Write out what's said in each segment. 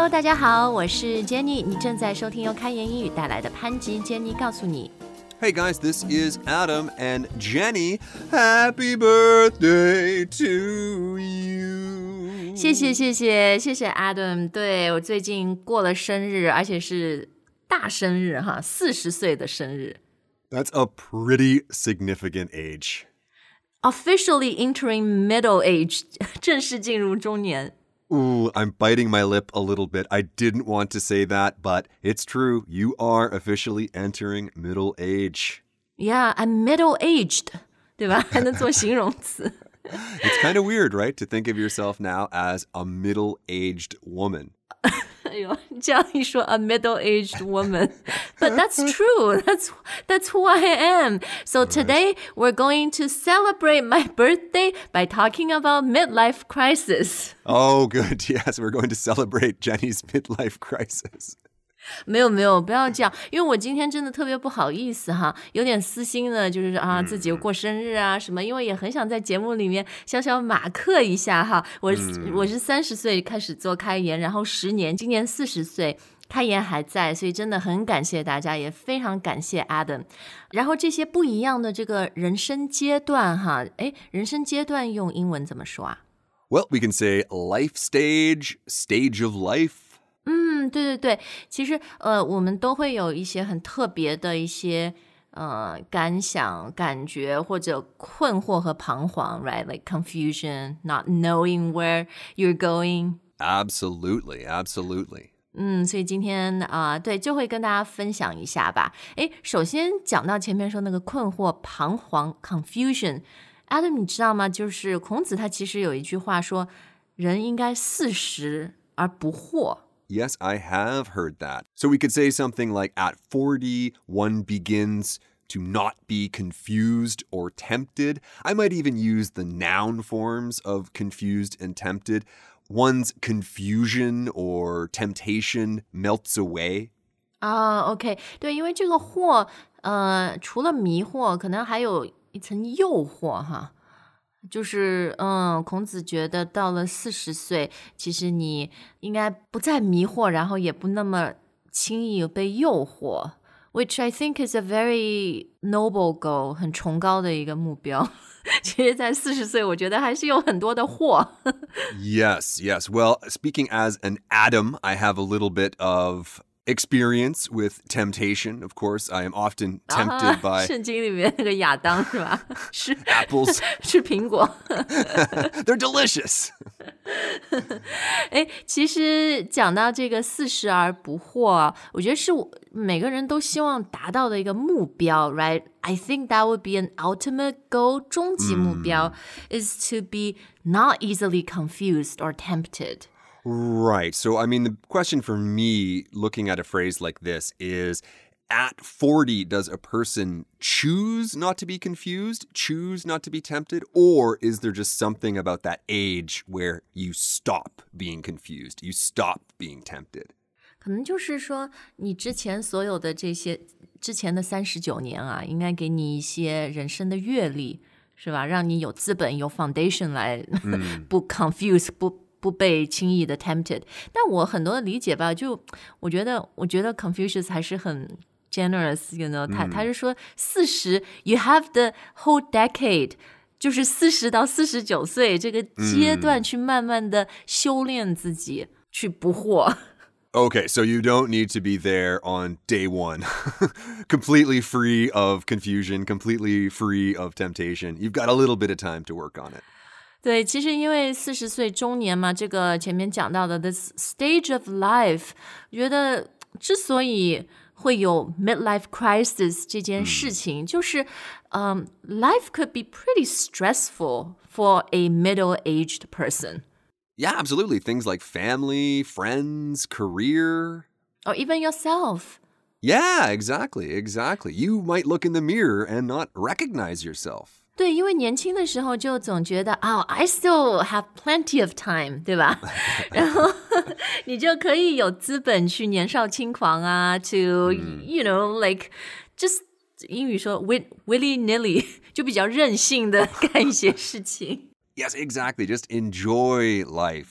Hello，大家好，我是 Jenny，你正在收听由开言英语带来的潘吉 Jenny 告诉你。 Hey guys, this is Adam and Jenny. Happy birthday to you. 谢谢谢谢谢谢 Adam，对我最近过了生日，而且是大生日哈，四十岁的生日。 That's a pretty significant age. Officially entering middle age，正式进入中年。 Ooh, I'm biting my lip a little bit. I didn't want to say that, but it's true. You are officially entering middle age. Yeah, I'm middle aged，对吧？还能做形容词。 It's kind of weird, right? To think of yourself now as a middle aged woman. 哎呦，这样一说，a middle-aged woman, but that's true. That's that's who I am. So today we're going to celebrate my birthday by talking about midlife crisis. Oh, good. Yes, we're going to celebrate Jenny's midlife crisis. 没有没有，不要这样，因为我今天真的特别不好意思哈，有点私心的，就是啊自己过生日啊什么，因为也很想在节目里面小小马克一下哈。我是、我是三十岁开始做开言，然后十年，今年四十岁。开言还在，所以真的很感谢大家，也非常感谢 Adam。然后这些不一样的这个人生阶段哈，哎，人生阶段用英文怎么说啊？Well, we can say life stage, stage of life. 嗯，对对对，其实呃，我们都会有一些很特别的一些呃感想、感觉或者困惑和彷徨，right？Like confusion, not knowing where you're going。Absolutely, absolutely. 嗯，所以今天啊、对，就会跟大家分享一下吧。诶，首先讲到前面说那个困惑、彷徨 （confusion）。Adam，你知道吗？就是孔子他其实有一句话说，人应该四十而不惑。Yes, I have heard that. So we could say something like at 40, one begins to not be confused or tempted. I might even use the noun forms of confused and tempted. One's confusion or temptation melts away. 啊，OK，对，因为这个惑，呃，除了迷惑，可能还有一层诱惑哈。 就是，嗯，孔子觉得到了四十岁，其实你应该不再迷惑，然后也不那么轻易被诱惑，which I think is a very noble goal，很崇高的一个目标。其实，在四十岁，我觉得还是有很多的惑。Yes, yes. Well, speaking as an Adam, I have a little bit of experience with temptation. Of course, I am often tempted 啊 by 圣经里面那个亚当是吧？吃 apples. 吃苹果。 They're delicious. 哎，其实讲到这个四十而不惑啊，我觉得是我每个人都希望达到的一个目标，right? I think that would be an ultimate goal，终极目标、is to be not easily confused or tempted。 Right. So, I mean, the question for me looking at a phrase like this is at 40, does a person choose not to be confused, choose not to be tempted, or is there just something about that age where you stop being confused, you stop being tempted? 可能就是说，你之前所有的这些之前的三十九年啊，应该给你一些人生的阅历，是吧？让你有资本、有 foundation 来、不 confuse 不。 不被轻易的 tempted，但我很多的理解吧，就我觉得，我觉得 Confucius 还是很 generous，you know，他、他是说四十，you have the whole decade，就是四十到四十九岁这个阶段去慢慢的修炼自己，去不惑。 Okay, so you don't need to be there on day one, completely free of confusion, completely free of temptation. You've got a little bit of time to work on it. 对，其实因为四十岁中年嘛，这个前面讲到的 this stage of life，我觉得之所以会有 midlife crisis 这件事情，就是嗯、life could be pretty stressful for a middle-aged person Yeah, absolutely. Things like family, friends, career. or even yourself. Yeah, exactly, exactly. You might look in the mirror and not recognize yourself. 对，因为年轻的时候就总觉得啊、i still have plenty of time，对吧？然后你就可以有资本去年少轻狂啊，to、you know like just 英语说 will willy nilly，就比较任性的干一些事情。 Yes, exactly. Just enjoy life.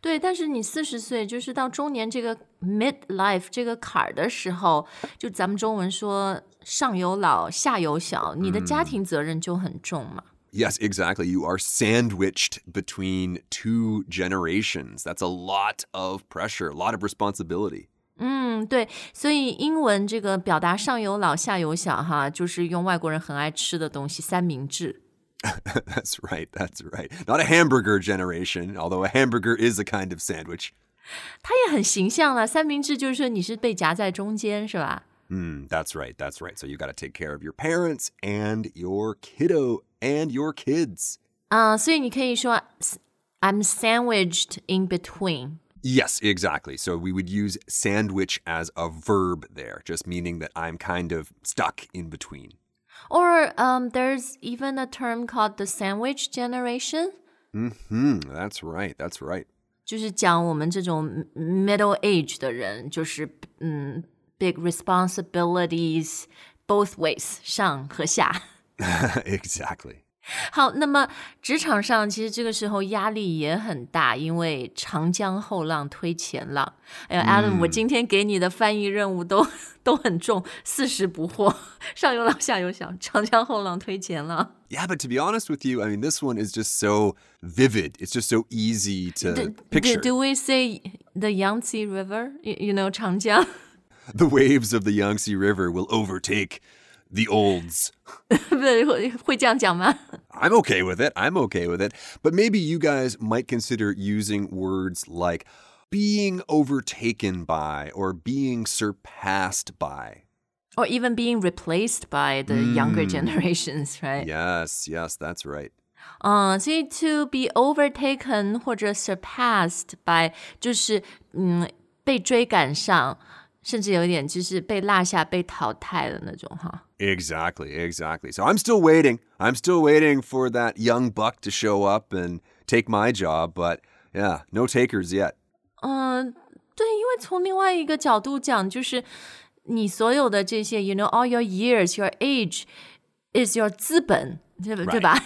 对，但是你四十岁，就是到中年这个 midlife 这个坎儿的时候，就咱们中文说 上有老下有小，你的家庭责任就很重嘛。Yes, exactly. You are sandwiched between two generations. That's a lot of pressure, a lot of responsibility. 嗯，对，所以英文这个表达上有老下有小哈，就是用外国人很爱吃的东西三明治。that's right. That's right. Not a hamburger generation, although a hamburger is a kind of sandwich. 它也很形象了，三明治就是说你是被夹在中间，是吧 ？Mm, that's right. That's right. So you got to take care of your parents and your kiddo and your kids. 啊、所以你可以说 I'm sandwiched in between。 Yes, exactly. So we would use sandwich as a verb there, just meaning that I'm kind of stuck in between. Or um, there's even a term called the sandwich generation， Hmm, that's right. That's right. 就是讲我们这种 middle age 的人，就是嗯 ，big responsibilities both ways，上和下。 exactly. 好，那么职场上其实这个时候压力也很大，因为长江后浪推前浪。哎呀，Adam，、我今天给你的翻译任务都都很重，四十不惑，上有老下有小，长江后浪推前浪。 Yeah, but to be honest with you, I mean, this one is just so vivid. It's just so easy to Do, picture. do we say the Yangtze River? You, you know, 长江。 The waves of the Yangtze River will overtake the olds. 不对，会会这样讲吗？ I'm okay with it. I'm okay with it. But maybe you guys might consider using words like being overtaken by or being surpassed by. Or even being replaced by the younger generations, right? Yes, yes, that's right. 嗯，所以 to be overtaken 或者 surpassed by 就是嗯被追赶上， 甚至有一点就是被落下、被淘汰的那种哈。 Exactly, exactly. So I'm still waiting. I'm still waiting for that young buck to show up and take my job, but yeah, no takers yet. 嗯，对，因为从另外一个角度讲，就是你所有的这些，you know, all your years, your age is your 资本，对吧？对吧？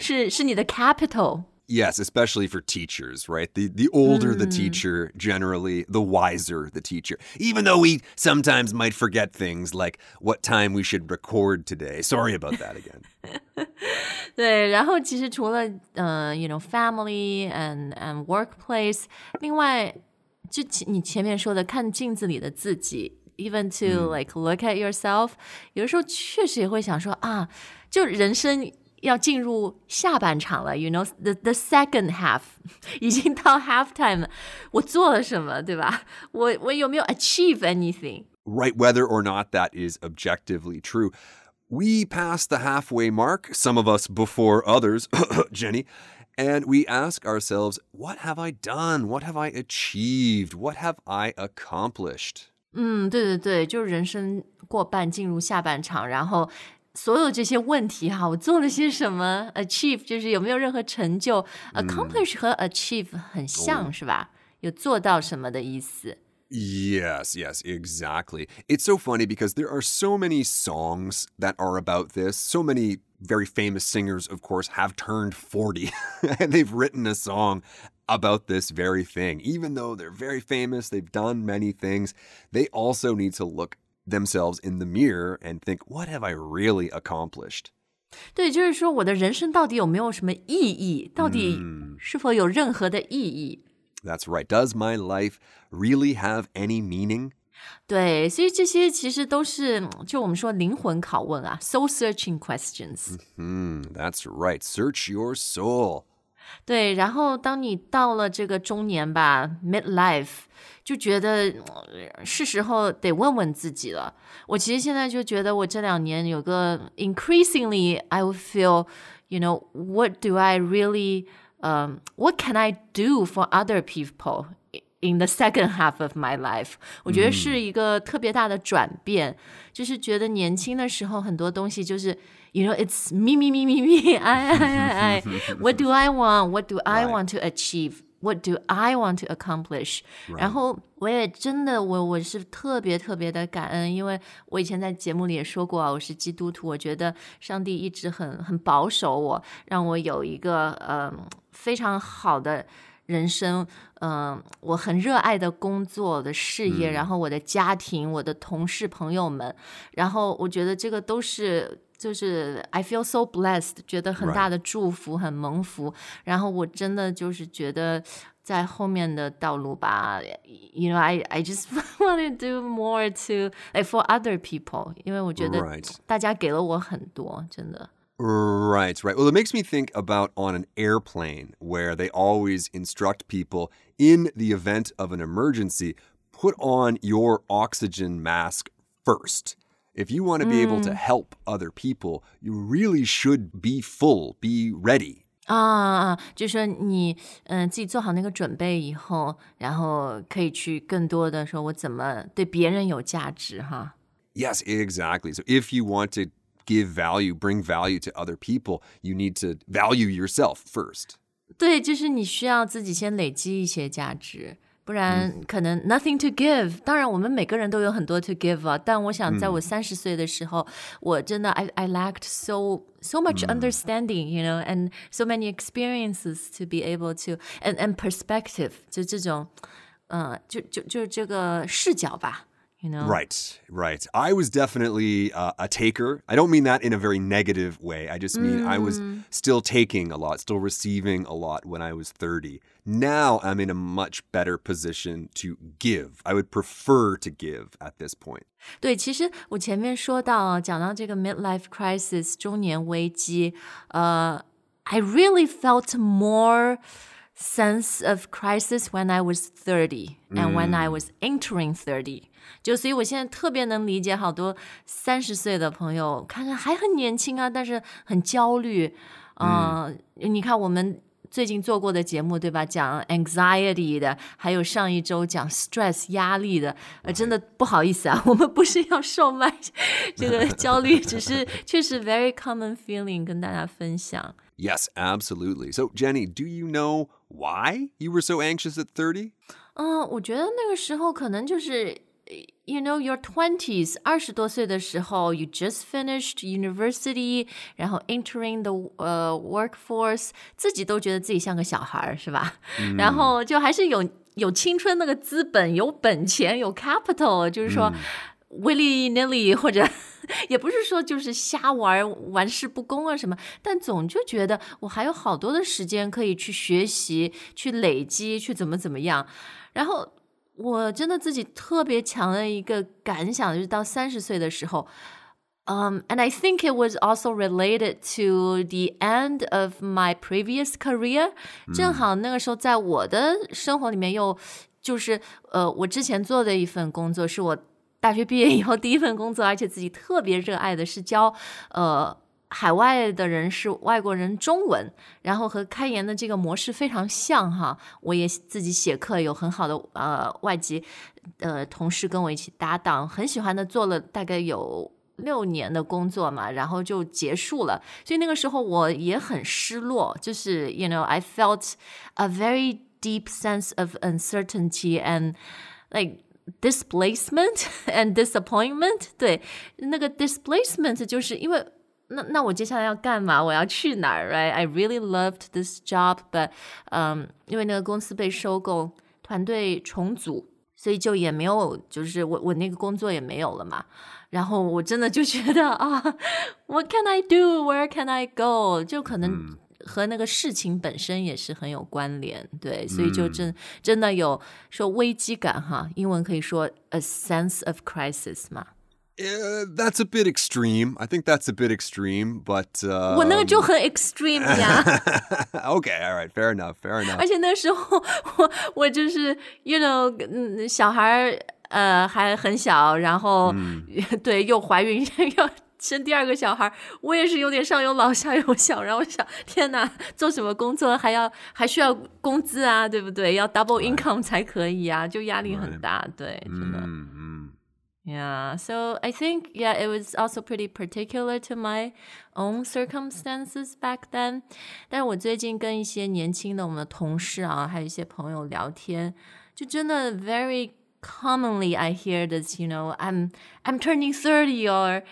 是是你的 capital。 Yes, especially for teachers, right? The the older the teacher, generally, the wiser the teacher. Even though we sometimes might forget things like what time we should record today. Sorry about that again. 对，然后其实除了呃，you know family and and workplace，另外就其你前面说的看镜子里的自己，even to、like look at yourself，有的时候确实也会想说啊，就人生 要进入下半场了，you know the the second half 已经到 half time 了，我做了什么，对吧？我我有没有 achieve anything？ right whether or not that is objectively true. We pass the halfway mark, some of us before others, Jenny, and we ask ourselves, what have I done? What have I achieved? What have I accomplished? 嗯，对对对，就是人生过半进入下半场，然后 所有这些问题哈，我做了些什么？achieve 就是有没有任何成就、a c c o m p l i s h 和 achieve 很像、是吧？有做到什么的意思？ Yes, yes, exactly. It's so funny because there are so many songs that are about this. So many very famous singers, of course, have turned 40 and they've written a song about this very thing. Even though they're very famous, they've done many things, they also need to look themselves in the mirror and think, what have I really accomplished? 对，就是说我的人生到底有没有什么意义？到底是否有任何的意义？ That's right. Does my life really have any meaning? 对，所以这些其实都是就我们说灵魂拷问啊，soul searching questions。 Hmm, that's right. Search your soul. 对，然后当你到了这个中年吧，midlife，就觉得呃是时候得问问自己了。我其实现在就觉得，我这两年有个 increasingly I would feel, you know, what do I really, um, what can I do for other people in the second half of my life？我觉得是一个特别大的转变，就是觉得年轻的时候很多东西就是。You know, it's me, me, me, me, me. I, I, I, I. What do I want? What do I want to achieve? What do I want to accomplish? 然后我也真的，我我是特别特别的感恩，因为我以前在节目里也说过啊，我是基督徒，我觉得上帝一直很很保守我，让我有一个嗯非常好的。人生，嗯、我很热爱的工作、我的事业，然后我的家庭、我的同事朋友们，然后我觉得这个都是。就是 I feel so blessed，觉得很大的祝福很蒙福。然后我真的就是觉得在后面的道路吧，you know I I just want to do more to like for other people，因为我觉得 Right. 大家给了我很多，真的。 Right, right. Well, it makes me think about on an airplane where they always instruct people in the event of an emergency, put on your oxygen mask first. If you want to be able to help other people, you really should be full, be ready. 啊，就说你嗯、自己做好那个准备以后，然后可以去更多的说我怎么对别人有价值哈。 Yes, exactly. So if you want to give value, bring value to other people, you need to value yourself first. 对，就是你需要自己先累积一些价值， 不然可能 nothing to give。当然，我们每个人都有很多 to give 啊，但我想在我三十岁的时候，我真的 I I lacked so so much understanding, you know, and so many experiences to be able to and and perspective，就这种，呃，就就就这个视角吧 ，you know。 Right, right. I was definitely uh, a taker. I don't mean that in a very negative way. I just mean I was still taking a lot, still receiving a lot when I was 30. Now I'm in a much better position to give. I would prefer to give at this point. 对，其实我前面说到讲到这个 midlife crisis 中年危机，呃，I really felt more Sense of crisis when I was thirty and when I was entering thirty。就所以，我现在特别能理解好多三十岁的朋友，看看还很年轻啊，但是很焦虑。嗯、你看我们最近做过的节目，对吧？讲 anxiety 的，还有上一周讲 stress 压力的，呃，真的不好意思啊，我们不是要售卖 这个焦虑，只是确实 very common feeling 跟大家分享。Yes, absolutely. So, Jenny, do you know why you were so anxious at 30? 嗯，我觉得那个时候可能就是，you know your twenties，二十多岁的时候，you just finished university，然后 entering the 呃、workforce，自己都觉得自己像个小孩儿，是吧？然后就还是有有青春那个资本，有本钱，有 capital，就是说。willy nilly 或者 也不是说就是瞎玩玩世不恭啊什么，但总就觉得我还有好多的时间可以去学习、去累积、去怎么怎么样。然后我真的自己特别强的一个感想，就是到三十岁的时候。Um, and I think it was also related to the end of my previous career. 正好那个时候在我的生活里面又就是呃，我之前做的一份工作是我大学毕业以后第一份工作，而且自己特别热爱的是教呃海外的人是外国人中文，然后和开言的这个模式非常像哈。我也自己写课，有很好的呃外籍呃同事跟我一起搭档，很喜欢的，做了大概有。六年的工作嘛，然后就结束了，所以那个时候我也很失落，就是 you know I felt a very deep sense of uncertainty and like displacement and disappointment。对，那个 displacement 就是因为那那我接下来要干嘛？我要去哪儿？Right? I really loved this job, but 嗯，因为那个公司被收购，团队重组，所以就也没有，就是我我那个工作也没有了嘛。然后我真的就觉得啊，What can I do? Where can I go? 就可能 和那个事情本身也是很有关联，对，所以就真真的有说危机感哈，英文可以说 a sense of crisis 嘛。Uh, that's a bit extreme. I think that's a bit extreme, but uh, 我那个就很 extreme 呀。okay, all right, fair enough, fair enough. 而且那时候我我就是，you know，嗯，小孩儿呃还很小，然后、对又怀孕要生第二个小孩，我也是有点上有老下有小，然后我想天哪，做什么工作还要还需要工资啊，对不对？要 double income 才可以啊，就压力很大，对，真的。Mm-hmm. Yeah, so I think yeah, it was also pretty particular to my own circumstances back then. 但是我最近跟一些年轻的我们的同事啊，还有一些朋友聊天，就真的 very commonly I hear this, you know, I'm I'm turning 30 or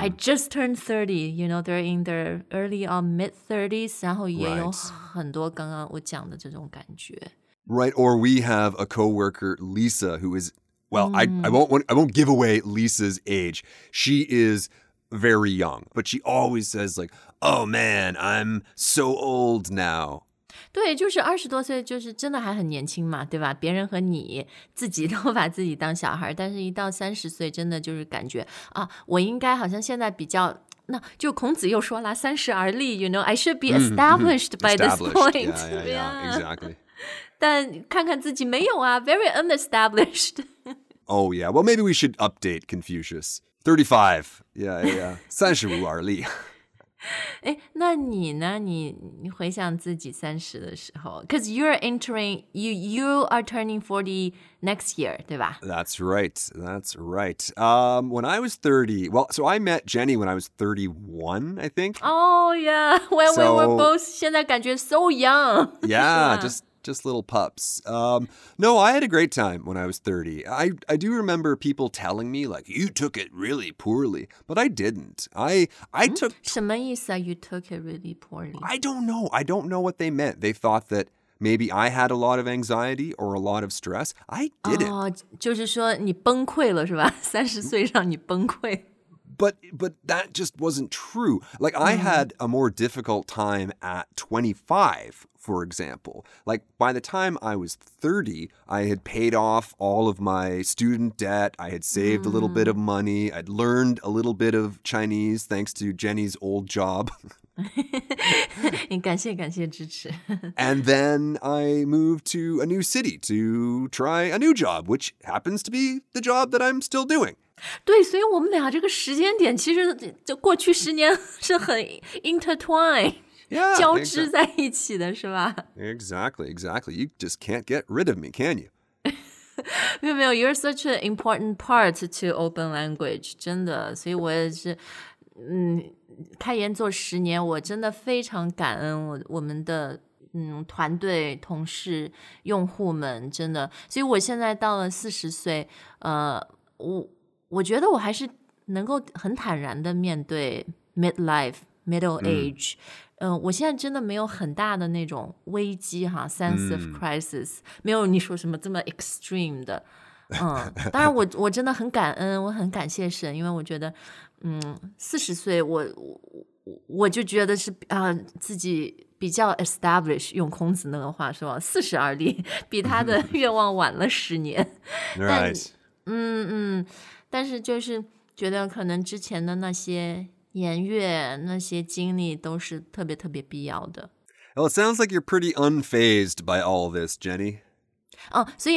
I just turned 30, you know, they're in their early or mid 30s, 然后也有 Right. 很多刚刚我讲的这种感觉。 Right. Or we have a coworker, Lisa, who is well, I, I won't want- I won't give away Lisa's age. She is very young, but she always says like, "Oh man, I'm so old now." 对，就是二十多岁，就是真的还很年轻嘛，对吧？别人和你自己都把自己当小孩，但是一到三十岁，真的就是感觉啊，我应该好像现在比较。那就孔子又说了，三十而立，you know, I should be established by this point. Yeah, exactly. 但看看自己没有啊，very unestablished. Oh yeah. Well, maybe we should update Confucius. Thirty-five. Yeah, yeah. yeah. 三十五而立。哎，那你呢？你你回想自己三十的时候，cause you're entering you you are turning forty next year，对吧？ That's right. That's right. Um, when I was 30, well, so I met Jenny when I was 31, I think. Oh yeah, when we were So- both 现在感觉 so young. Yeah, 是吧 just just little pups. Um, no, I had a great time when I was 30. I, I do remember people telling me, like, you took it really poorly, but I didn't. I, I hmm? took. You took it really poorly. I don't know. I don't know what they meant. They thought that. Maybe I had a lot of anxiety or a lot of stress. I didn't. Oh, but but that just wasn't true. Like I had a more difficult time at 25, for example. Like by the time I was 30, I had paid off all of my student debt. I had saved a little bit of money. I'd learned a little bit of Chinese thanks to Jenny's old job. 你感谢感谢支持。 and then I moved to a new city to try a new job, which happens to be the job that I'm still doing. 对，所以我们俩这个时间点其实就过去十年是很 intertwine Yeah. 交织在一起的，是吧？Exactly, exactly. You just can't get rid of me, can you? 没有没有，You're such an important part to open language，真的，所以我也是，嗯，开研做十年，我真的非常感恩我我们的嗯团队、同事、用户们，真的，所以我现在到了四十岁，呃，我我觉得我还是能够很坦然的面对 midlife、middle age。嗯、我现在真的没有很大的那种危机哈，sense of crisis，、没有你说什么这么 extreme 的，嗯，当然我我真的很感恩，我很感谢神，因为我觉得，嗯，四十岁我我我我就觉得是啊、自己比较 establish，用孔子那个话说，四十而立，比他的 愿望晚了十年。Right. 嗯嗯，但是就是觉得可能之前的那些年月、那些经历都是特别特别必要的。Well, it sounds like you're pretty unfazed by all this, Jenny. unfazed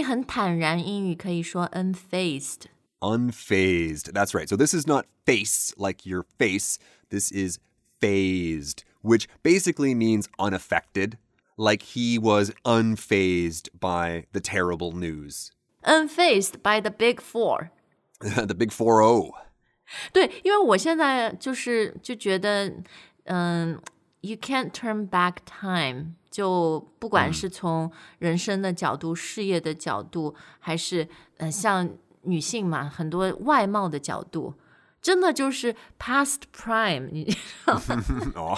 unfazed。Unfazed. That's right. So this is not face like your face. This is fazed, which basically means unaffected, like he was unfazed by the terrible news. Unfazed by the big four the big 4-0. 对，因为我现在就是就觉得，嗯，you can't turn back time。就不管是从人生的角度、事业的角度，还是呃像女性嘛，很多外貌的角度，真的就是 past prime，你 Oh.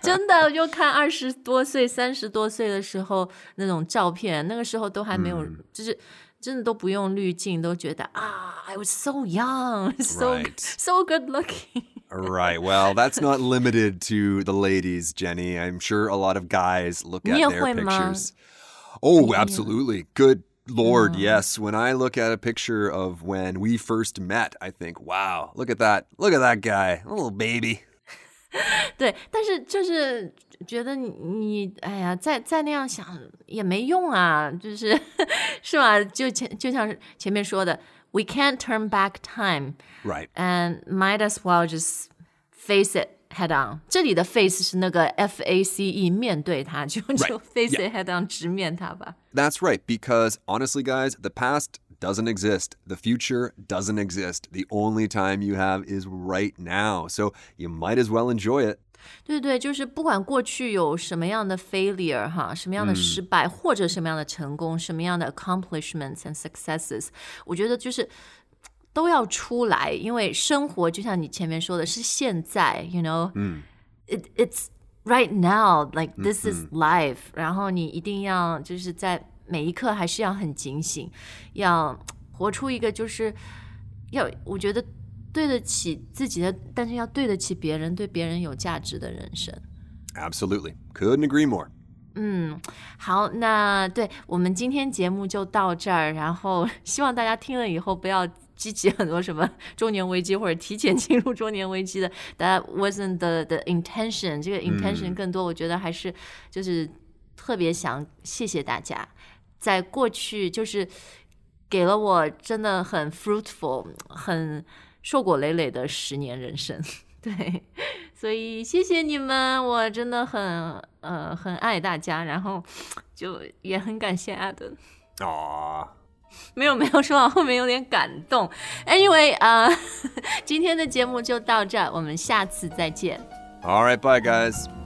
真的就看二十多岁、三十多岁的时候那种照片，那个时候都还没有，就是 真的都不用滤镜，都觉得啊，I was so young, so Right. so good looking。 Right. Well, that's not limited to the ladies, Jenny. I'm sure a lot of guys look at 你也 their 会吗？ pictures. Oh, absolutely. Good Lord, yes. When I look at a picture of when we first met, I think, wow, look at that. Look at that guy. A little baby. 对，但是就是 觉得你你哎呀，再再那样想也没用啊，就是是吧？就前就像前面说的，we can't turn back time。 Right. and might as well just face it head on。这里的 face 是那个 F A C E，面对它，就就 face it head on，直面它吧。 That's right. Because honestly, guys, the past doesn't exist. The future doesn't exist. The only time you have is right now. So you might as well enjoy it. 对对，就是不管过去有什么样的 failure 哈，什么样的失败，或者什么样的成功，什么样的 accomplishments and successes，我觉得就是都要出来，因为生活就像你前面说的，是现在，you know，嗯，it it's right now，like this is life，、然后你一定要就是在每一刻还是要很警醒，要活出一个就是要我觉得对得起自己的，但是要对得起别人，对别人有价值的人生。Absolutely. Couldn't agree more. 嗯，好，那对我们今天节目就到这儿，然后希望大家听了以后不要激起很多什么中年危机或者提前进入中年危机的，That wasn't the the intention。这个 intention 更多，我觉得还是就是特别想谢谢大家，在过去就是给了我真的很 fruitful、很硕果累累的十年人生。对，所以谢谢你们，我真的很呃很爱大家，然后就也很感谢 Adam。Aw. 没有没有，说到后面有点感动。Anyway，啊、今天的节目就到这儿，我们下次再见。All right, bye, guys.